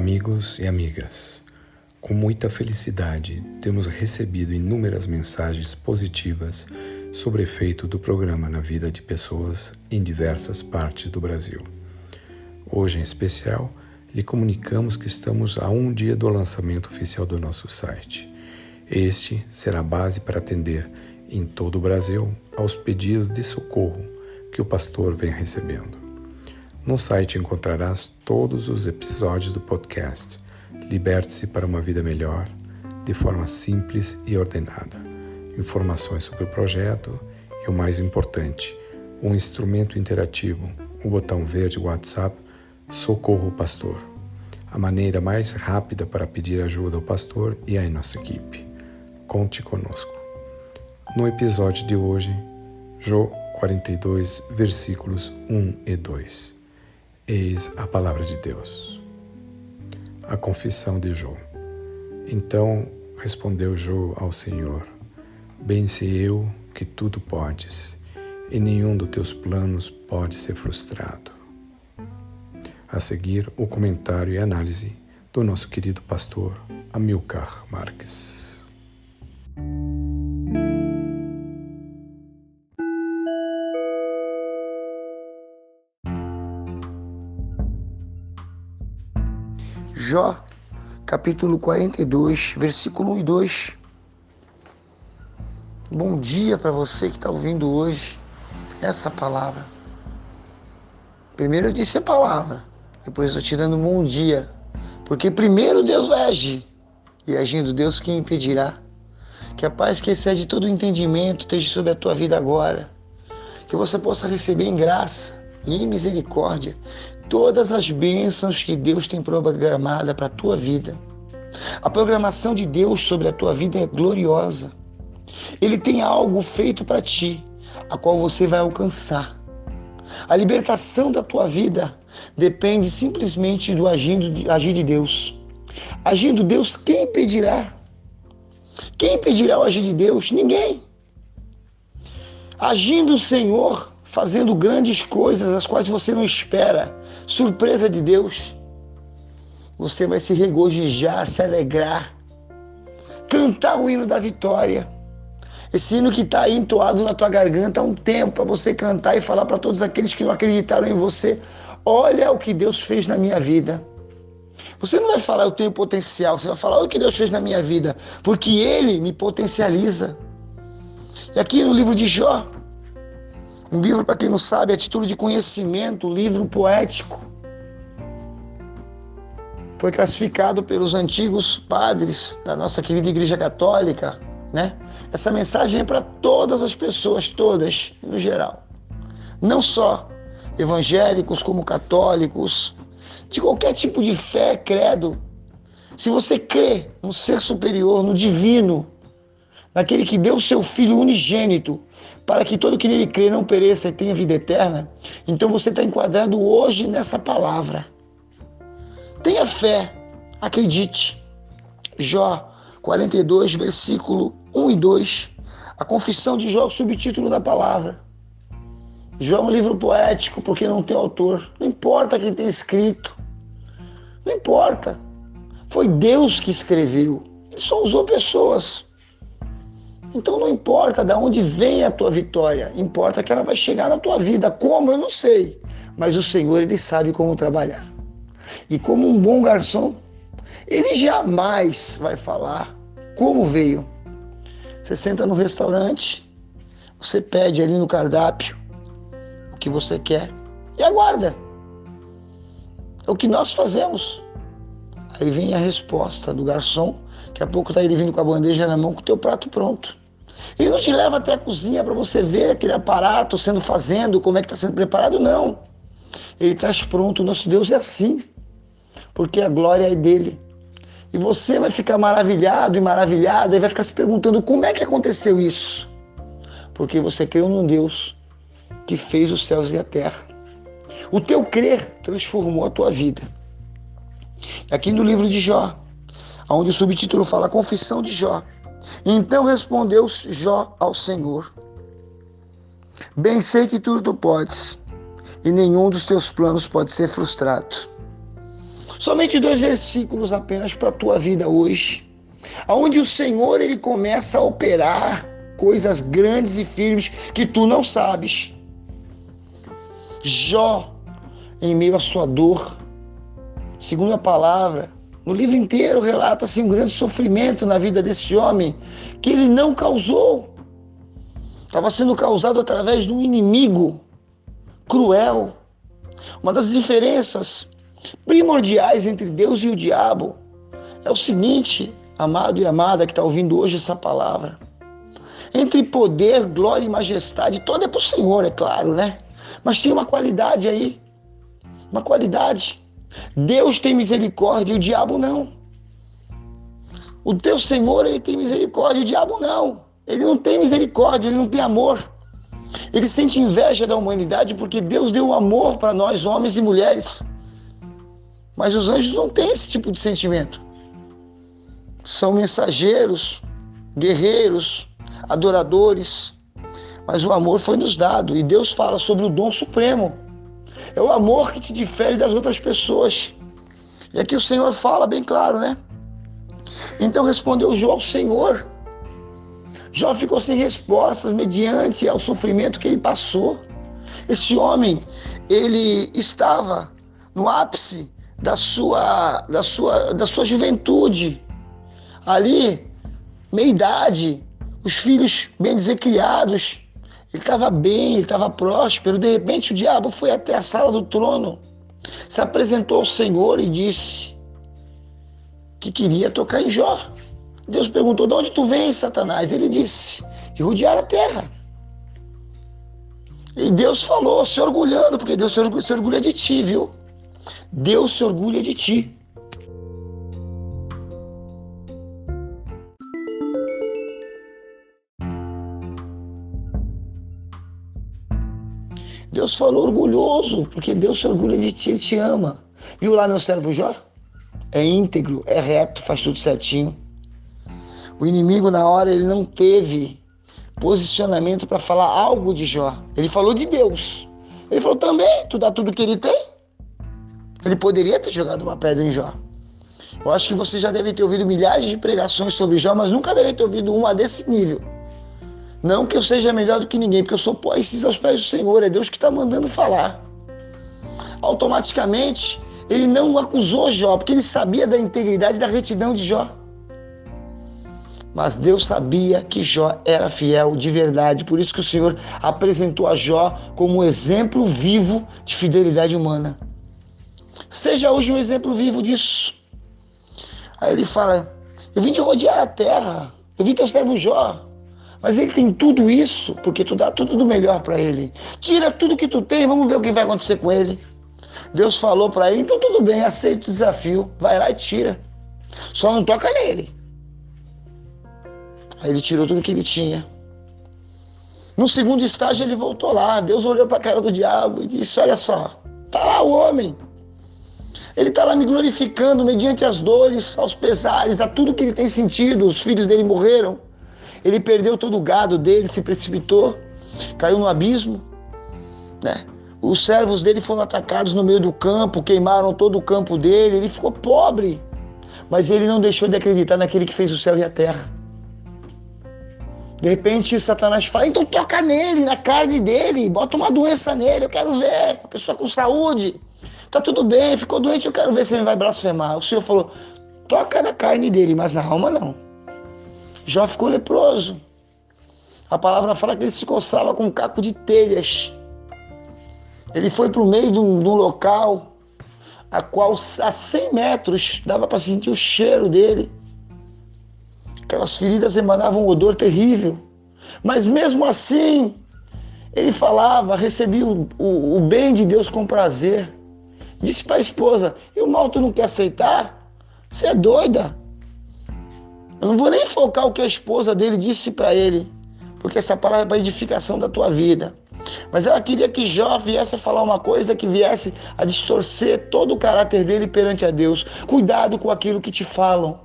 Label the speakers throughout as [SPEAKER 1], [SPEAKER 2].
[SPEAKER 1] Amigos e amigas. Com muita felicidade, temos recebido inúmeras mensagens positivas sobre o efeito do programa na vida de pessoas em diversas partes do Brasil. Hoje, em especial, lhe comunicamos que estamos a um dia do lançamento oficial do nosso site. Este será a base para atender em todo o Brasil aos pedidos de socorro que o pastor vem recebendo. No site encontrarás todos os episódios do podcast Liberte-se para uma vida melhor, de forma simples e ordenada. Informações sobre o projeto e o mais importante, um instrumento interativo, o botão verde WhatsApp Socorro Pastor. A maneira mais rápida para pedir ajuda ao pastor e à nossa equipe. Conte conosco. No episódio de hoje, Jó 42, versículos 1 e 2. Eis a palavra de Deus. A confissão de Jó. Então respondeu Jó ao Senhor: Bem sei eu que tudo podes, e nenhum dos teus planos pode ser frustrado. A seguir, o comentário e análise do nosso querido pastor Amilcar Marques.
[SPEAKER 2] Jó, capítulo 42, versículo 1 e 2. Bom dia para você que está ouvindo hoje essa palavra. Primeiro eu disse a palavra, depois estou te dando um bom dia. Porque primeiro Deus vai agir, e agindo Deus, quem impedirá? Que a paz que excede todo o entendimento esteja sobre a tua vida agora. Que você possa receber em graça e em misericórdia todas as bênçãos que Deus tem programada para a tua vida. A programação de Deus sobre a tua vida é gloriosa. Ele tem algo feito para ti, a qual você vai alcançar. A libertação da tua vida depende simplesmente do agindo agir de Deus. Agindo Deus, quem impedirá? Quem impedirá o agir de Deus? Ninguém. Agindo o Senhor, fazendo grandes coisas as quais você não espera, surpresa de Deus. Você vai se regozijar, se alegrar, cantar o hino da vitória. Esse hino que está entoado na tua garganta há um tempo para você cantar e falar para todos aqueles que não acreditaram em você: olha o que Deus fez na minha vida. Você não vai falar eu tenho potencial, você vai falar o que Deus fez na minha vida, porque Ele me potencializa. E aqui no livro de Jó, um livro, para quem não sabe, a título de conhecimento, um livro poético. Foi classificado pelos antigos padres da nossa querida Igreja Católica, né? Essa mensagem é para todas as pessoas, todas, no geral. Não só evangélicos como católicos, de qualquer tipo de fé, credo. Se você crê no ser superior, no divino, naquele que deu o seu filho unigênito para que todo que nele crê não pereça e tenha vida eterna. Então você está enquadrado hoje nessa palavra. Tenha fé, acredite. Jó 42, versículo 1 e 2. A confissão de Jó, o subtítulo da palavra. Jó é um livro poético porque não tem autor. Não importa quem tem escrito. Não importa. Foi Deus que escreveu. Ele só usou pessoas. Então não importa de onde vem a tua vitória, importa que ela vai chegar na tua vida. Como eu não sei, mas o Senhor ele sabe como trabalhar. E como um bom garçom, ele jamais vai falar como veio. Você senta no restaurante, você pede ali no cardápio o que você quer e aguarda. É o que nós fazemos. Aí vem a resposta do garçom. Daqui a pouco está ele vindo com a bandeja na mão com o teu prato pronto. Ele não te leva até a cozinha para você ver aquele aparato sendo fazendo, como é que está sendo preparado, não. Ele traz pronto. Nosso Deus é assim, porque a glória é dele. E você vai ficar maravilhado e maravilhada e vai ficar se perguntando como é que aconteceu isso. Porque você creu num Deus que fez os céus e a terra. O teu crer transformou a tua vida. Aqui no livro de Jó, onde o subtítulo fala Confissão de Jó. Então respondeu Jó ao Senhor: Bem sei que tudo tu podes, e nenhum dos teus planos pode ser frustrado. Somente dois versículos apenas para a tua vida hoje, aonde o Senhor ele começa a operar coisas grandes e firmes que tu não sabes. Jó, em meio à sua dor, segundo a palavra, no livro inteiro relata-se um grande sofrimento na vida desse homem que ele não causou. Estava sendo causado através de um inimigo cruel. Uma das diferenças primordiais entre Deus e o diabo é o seguinte, amado e amada que está ouvindo hoje essa palavra. Entre poder, glória e majestade, toda é para o Senhor, é claro, né? Mas tem uma qualidade aí. Uma qualidade. Deus tem misericórdia e o diabo não. O teu Senhor, ele tem misericórdia, e o diabo não. Ele não tem misericórdia, ele não tem amor. Ele sente inveja da humanidade porque Deus deu amor para nós, homens e mulheres. Mas os anjos não têm esse tipo de sentimento. São mensageiros, guerreiros, adoradores. Mas o amor foi nos dado e Deus fala sobre o dom supremo. É o amor que te difere das outras pessoas. E aqui o Senhor fala bem claro, né? Então respondeu Jó ao Senhor. Jó ficou sem respostas mediante ao sofrimento que ele passou. Esse homem, ele estava no ápice da sua, da sua, da sua juventude. Ali, meia idade, os filhos bem desecriados. Ele estava bem, ele estava próspero. De repente, o diabo foi até a sala do trono, se apresentou ao Senhor e disse que queria tocar em Jó. Deus perguntou: De onde tu vens, Satanás? Ele disse: De rodear a terra. E Deus falou, se orgulhando, porque Deus se orgulha de ti, viu? Deus se orgulha de ti. Deus falou orgulhoso, porque Deus se orgulha de ti, Ele te ama. Viu lá meu servo Jó? É íntegro, é reto, faz tudo certinho. O inimigo, na hora, ele não teve posicionamento para falar algo de Jó. Ele falou de Deus. Ele falou também: tu dá tudo que ele tem? Ele poderia ter jogado uma pedra em Jó. Eu acho que você já deve ter ouvido milhares de pregações sobre Jó, mas nunca deve ter ouvido uma desse nível. Não que eu seja melhor do que ninguém, porque eu sou poesis aos pés do Senhor, é Deus que está mandando falar. Automaticamente, ele não acusou Jó, porque ele sabia da integridade e da retidão de Jó. Mas Deus sabia que Jó era fiel de verdade, por isso que o Senhor apresentou a Jó como um exemplo vivo de fidelidade humana. Seja hoje um exemplo vivo disso. Aí ele fala: Eu vim de rodear a terra, eu vim teu servo Jó. Mas ele tem tudo isso porque tu dá tudo do melhor para ele. Tira tudo que tu tem, vamos ver o que vai acontecer com ele. Deus falou para ele: então tudo bem, aceita o desafio, vai lá e tira. Só não toca nele. Aí ele tirou tudo que ele tinha. No segundo estágio ele voltou lá. Deus olhou para a cara do diabo e disse: Olha só, tá lá o homem. Ele está lá me glorificando mediante as dores, aos pesares, a tudo que ele tem sentido. Os filhos dele morreram. Ele perdeu todo o gado dele, se precipitou, caiu no abismo. Né? Os servos dele foram atacados no meio do campo, queimaram todo o campo dele. Ele ficou pobre. Mas ele não deixou de acreditar naquele que fez o céu e a terra. De repente, Satanás fala: então toca nele, na carne dele, bota uma doença nele, eu quero ver. A pessoa com saúde. Tá tudo bem, ficou doente, eu quero ver se ele vai blasfemar. O Senhor falou: toca na carne dele, mas na alma não. Jó ficou leproso. A palavra fala que ele se coçava com um caco de telhas. Ele foi para o meio de um, de um, local a qual a 100 metros dava para sentir o cheiro dele. Aquelas feridas emanavam um odor terrível. Mas mesmo assim, ele falava, recebia o, o, o bem de Deus com prazer. Disse para a esposa: E o mal tu não quer aceitar? Você é doida. Eu não vou nem focar o que a esposa dele disse para ele, porque essa palavra é para edificação da tua vida. Mas ela queria que Jó viesse a falar uma coisa que viesse a distorcer todo o caráter dele perante a Deus. Cuidado com aquilo que te falam.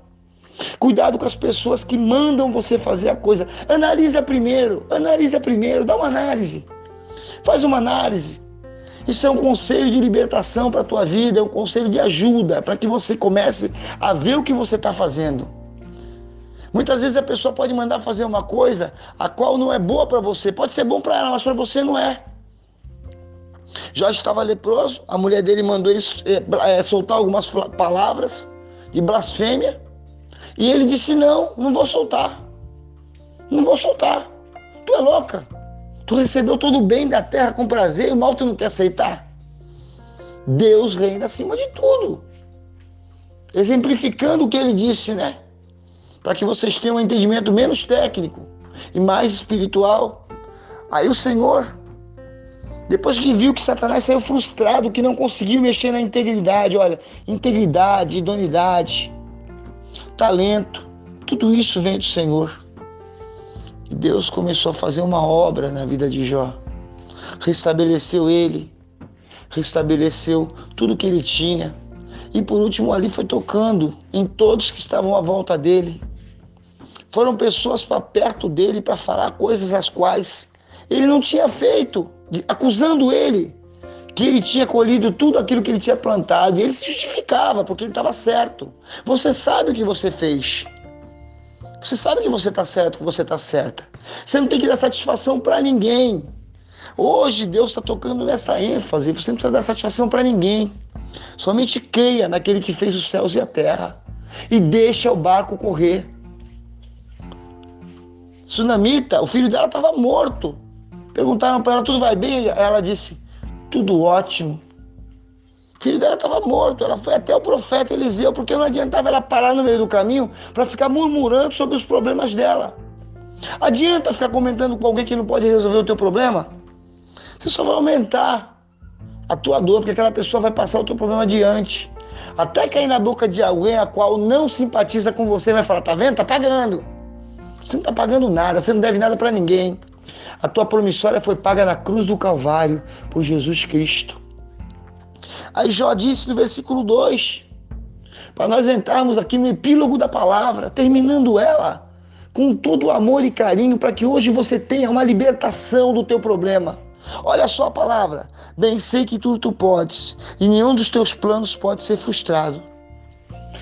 [SPEAKER 2] Cuidado com as pessoas que mandam você fazer a coisa. Analisa primeiro, analisa primeiro, dá uma análise. Faz uma análise. Isso é um conselho de libertação para a tua vida, é um conselho de ajuda, para que você comece a ver o que você está fazendo. Muitas vezes a pessoa pode mandar fazer uma coisa a qual não é boa para você. Pode ser bom para ela, mas para você não é. Jorge estava leproso, a mulher dele mandou ele é, soltar algumas palavras de blasfêmia. E ele disse: Não, não vou soltar. Não vou soltar. Tu é louca. Tu recebeu todo o bem da terra com prazer e o mal tu não quer aceitar. Deus reina acima de tudo. Exemplificando o que ele disse, né? Para que vocês tenham um entendimento menos técnico e mais espiritual. Aí o Senhor, depois que viu que Satanás saiu frustrado, que não conseguiu mexer na integridade, olha, integridade, idoneidade, talento, tudo isso vem do Senhor. E Deus começou a fazer uma obra na vida de Jó. Restabeleceu ele, restabeleceu tudo que ele tinha. E por último, ali foi tocando em todos que estavam à volta dele. Foram pessoas para perto dele para falar coisas as quais ele não tinha feito, acusando ele que ele tinha colhido tudo aquilo que ele tinha plantado. E ele se justificava porque ele estava certo. Você sabe o que você fez. Você sabe que você está certo, que você está certa. Você não tem que dar satisfação para ninguém. Hoje Deus está tocando nessa ênfase. Você não precisa dar satisfação para ninguém. Somente creia naquele que fez os céus e a terra e deixa o barco correr. Sunamita, o filho dela estava morto. Perguntaram para ela: tudo vai bem? Ela disse: tudo ótimo. O filho dela estava morto. Ela foi até o profeta Eliseu, porque não adiantava ela parar no meio do caminho para ficar murmurando sobre os problemas dela. Adianta ficar comentando com alguém que não pode resolver o teu problema? Você só vai aumentar a tua dor, porque aquela pessoa vai passar o teu problema adiante. Até cair na boca de alguém a qual não simpatiza com você vai falar: tá vendo? Tá pagando. Você não tá pagando nada, você não deve nada para ninguém. A tua promissória foi paga na cruz do Calvário por Jesus Cristo. Aí Jó disse no versículo 2, para nós entrarmos aqui no epílogo da palavra, terminando ela com todo o amor e carinho, para que hoje você tenha uma libertação do teu problema. Olha só a palavra. Bem sei que tudo tu podes, e nenhum dos teus planos pode ser frustrado.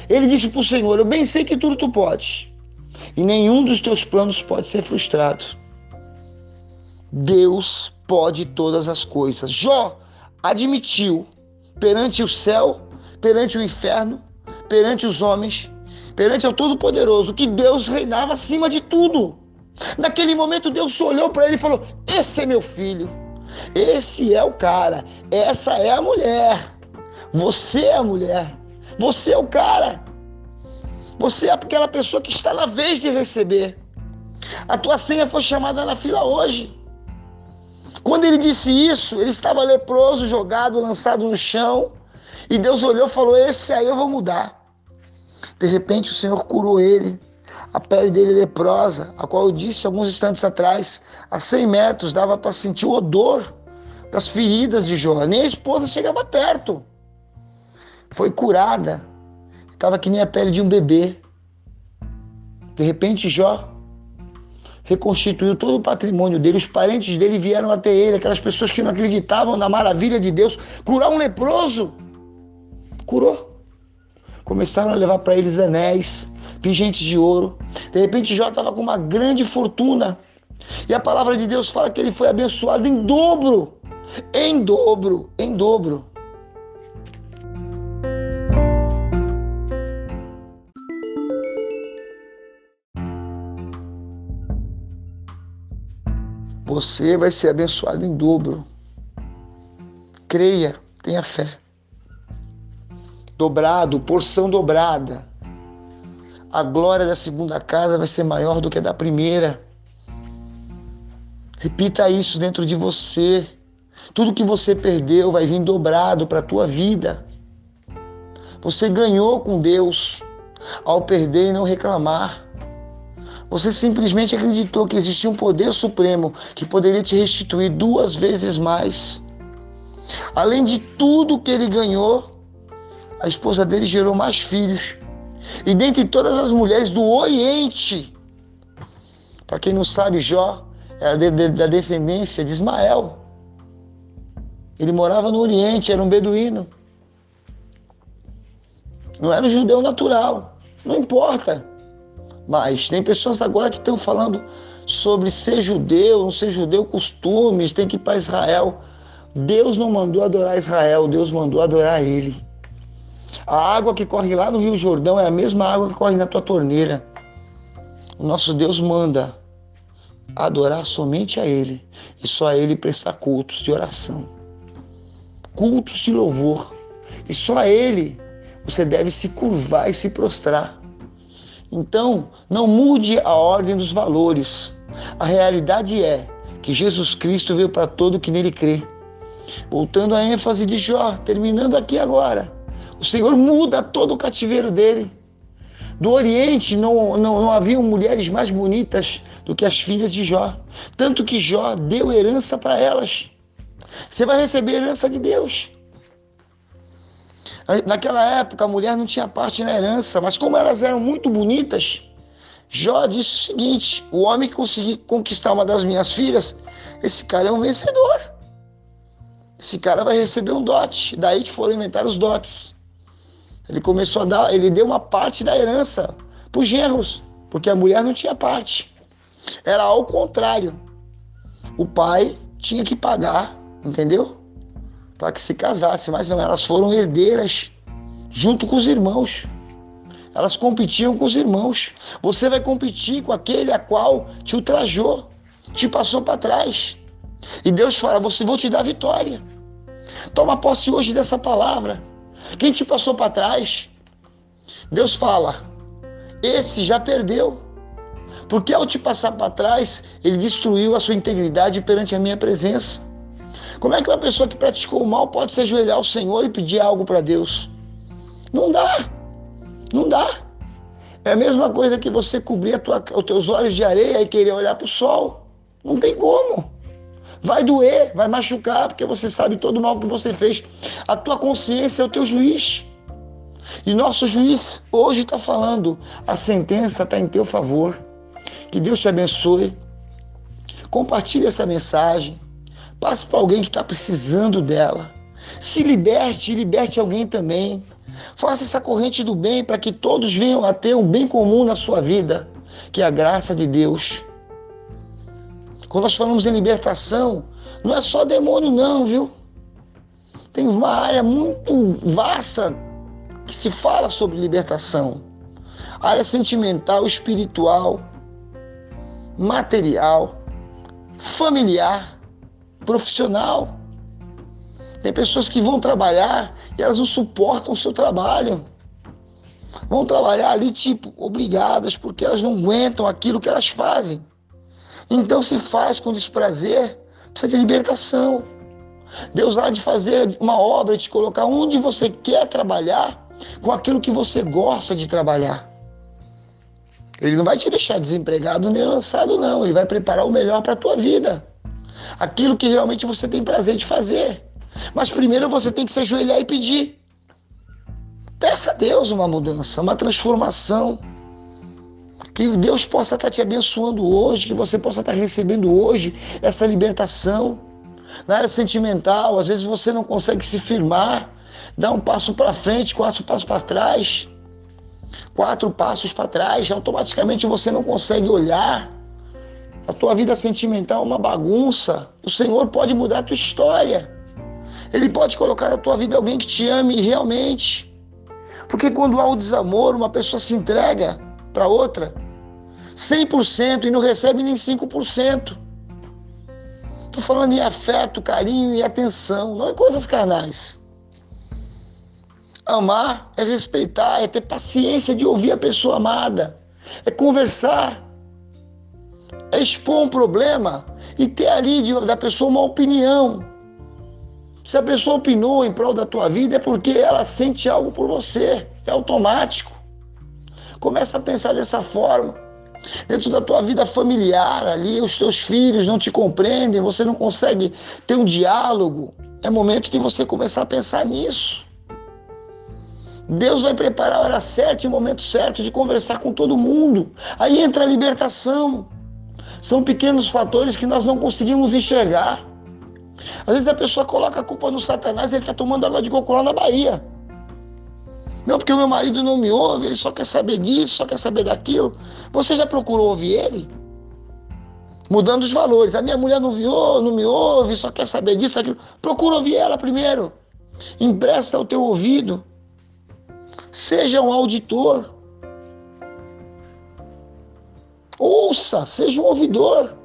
[SPEAKER 2] Ele disse para o Senhor: Eu bem sei que tudo tu podes, e nenhum dos teus planos pode ser frustrado. Deus pode todas as coisas. Jó admitiu perante o céu, perante o inferno, perante os homens, perante o Todo-Poderoso, que Deus reinava acima de tudo. Naquele momento, Deus olhou para ele e falou: Esse é meu filho, esse é o cara, essa é a mulher, você é a mulher, você é o cara, você é aquela pessoa que está na vez de receber. A tua senha foi chamada na fila hoje. Quando ele disse isso, ele estava leproso, jogado, lançado no chão. E Deus olhou e falou: Esse aí eu vou mudar. De repente o Senhor curou ele, a pele dele leprosa, a qual eu disse alguns instantes atrás, a 100 metros dava para sentir o odor das feridas de Jó. Nem a esposa chegava perto. Foi curada. Estava que nem a pele de um bebê. De repente Jó reconstituiu todo o patrimônio dele. Os parentes dele vieram até ele, aquelas pessoas que não acreditavam na maravilha de Deus. Curar um leproso. Curou. Começaram a levar para eles anéis, pingentes de ouro. De repente, Jó estava com uma grande fortuna. E a palavra de Deus fala que ele foi abençoado em dobro. Em dobro, em dobro. Você vai ser abençoado em dobro. Creia, tenha fé. Dobrado, porção dobrada. A glória da segunda casa vai ser maior do que a da primeira. Repita isso dentro de você. Tudo que você perdeu vai vir dobrado para a tua vida. Você ganhou com Deus ao perder e não reclamar. Você simplesmente acreditou que existia um poder supremo que poderia te restituir duas vezes mais. Além de tudo que ele ganhou, a esposa dele gerou mais filhos. E dentre todas as mulheres do Oriente, para quem não sabe, Jó era da descendência de Ismael. Ele morava no Oriente, era um beduíno. Não era um judeu natural. Não importa. Mas tem pessoas agora que estão falando sobre ser judeu, não ser judeu, costumes, tem que ir para Israel. Deus não mandou adorar Israel, Deus mandou adorar Ele. A água que corre lá no Rio Jordão é a mesma água que corre na tua torneira. O nosso Deus manda adorar somente a Ele e só a Ele prestar cultos de oração, cultos de louvor. E só a Ele você deve se curvar e se prostrar. Então, não mude a ordem dos valores. A realidade é que Jesus Cristo veio para todo que nele crê. Voltando à ênfase de Jó, terminando aqui agora. O Senhor muda todo o cativeiro dele. Do Oriente não, não, não haviam mulheres mais bonitas do que as filhas de Jó. Tanto que Jó deu herança para elas. Você vai receber herança de Deus. Naquela época a mulher não tinha parte na herança, mas como elas eram muito bonitas, Jó disse o seguinte: o homem que conseguir conquistar uma das minhas filhas, esse cara é um vencedor. Esse cara vai receber um dote. Daí que foram inventar os dotes. Ele começou a dar, ele deu uma parte da herança para os genros, porque a mulher não tinha parte. Era ao contrário. O pai tinha que pagar, entendeu? Para que se casasse, mas não, elas foram herdeiras junto com os irmãos. Elas competiam com os irmãos. Você vai competir com aquele a qual te ultrajou, te passou para trás. E Deus fala: "Você vou te dar vitória". Toma posse hoje dessa palavra. Quem te passou para trás? Deus fala: "Esse já perdeu". Porque ao te passar para trás, ele destruiu a sua integridade perante a minha presença. Como é que uma pessoa que praticou o mal pode se ajoelhar ao Senhor e pedir algo para Deus? Não dá. Não dá. É a mesma coisa que você cobrir tua, os teus olhos de areia e querer olhar para o sol. Não tem como. Vai doer, vai machucar, porque você sabe todo o mal que você fez. A tua consciência é o teu juiz. E nosso juiz hoje está falando: a sentença está em teu favor. Que Deus te abençoe. Compartilhe essa mensagem. Passe para alguém que está precisando dela. Se liberte e liberte alguém também. Faça essa corrente do bem para que todos venham a ter um bem comum na sua vida, que é a graça de Deus. Quando nós falamos em libertação, não é só demônio, não, viu? Tem uma área muito vasta que se fala sobre libertação. área sentimental, espiritual, material, familiar profissional. Tem pessoas que vão trabalhar e elas não suportam o seu trabalho. Vão trabalhar ali, tipo, obrigadas, porque elas não aguentam aquilo que elas fazem. Então se faz com desprazer, precisa de libertação. Deus há de fazer uma obra, de colocar onde você quer trabalhar, com aquilo que você gosta de trabalhar. Ele não vai te deixar desempregado nem lançado, não. Ele vai preparar o melhor para a tua vida aquilo que realmente você tem prazer de fazer. Mas primeiro você tem que se ajoelhar e pedir. Peça a Deus uma mudança, uma transformação. Que Deus possa estar te abençoando hoje, que você possa estar recebendo hoje essa libertação. Na área sentimental, às vezes você não consegue se firmar, dá um passo para frente, quatro passos para trás, quatro passos para trás, automaticamente você não consegue olhar a tua vida sentimental é uma bagunça, o Senhor pode mudar a tua história. Ele pode colocar na tua vida alguém que te ame realmente. Porque quando há o desamor, uma pessoa se entrega para outra 100% e não recebe nem 5%. Estou falando em afeto, carinho e atenção, não é coisas carnais. Amar é respeitar, é ter paciência de ouvir a pessoa amada, é conversar, é expor um problema e ter ali de, da pessoa uma opinião. Se a pessoa opinou em prol da tua vida é porque ela sente algo por você, é automático. Começa a pensar dessa forma. Dentro da tua vida familiar, ali, os teus filhos não te compreendem, você não consegue ter um diálogo. É momento de você começar a pensar nisso. Deus vai preparar a hora certa e o momento certo de conversar com todo mundo. Aí entra a libertação. São pequenos fatores que nós não conseguimos enxergar. Às vezes a pessoa coloca a culpa no Satanás ele está tomando água de coco lá na Bahia. Não, porque o meu marido não me ouve, ele só quer saber disso, só quer saber daquilo. Você já procurou ouvir ele? Mudando os valores. A minha mulher não ouve, não me ouve, só quer saber disso, daquilo. Procura ouvir ela primeiro. Empresta o teu ouvido. Seja um auditor. Ouça, seja um ouvidor.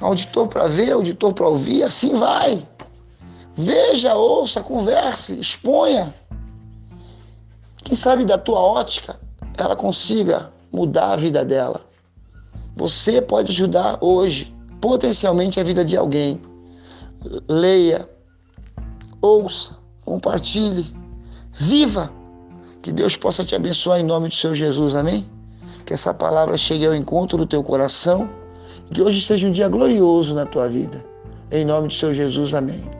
[SPEAKER 2] Auditor para ver, auditor para ouvir, assim vai. Veja, ouça, converse, exponha. Quem sabe da tua ótica ela consiga mudar a vida dela. Você pode ajudar hoje, potencialmente, a vida de alguém. Leia, ouça, compartilhe, viva. Que Deus possa te abençoar em nome do Seu Jesus, amém? Que essa palavra chegue ao encontro do teu coração que hoje seja um dia glorioso na tua vida. Em nome do Seu Jesus, amém.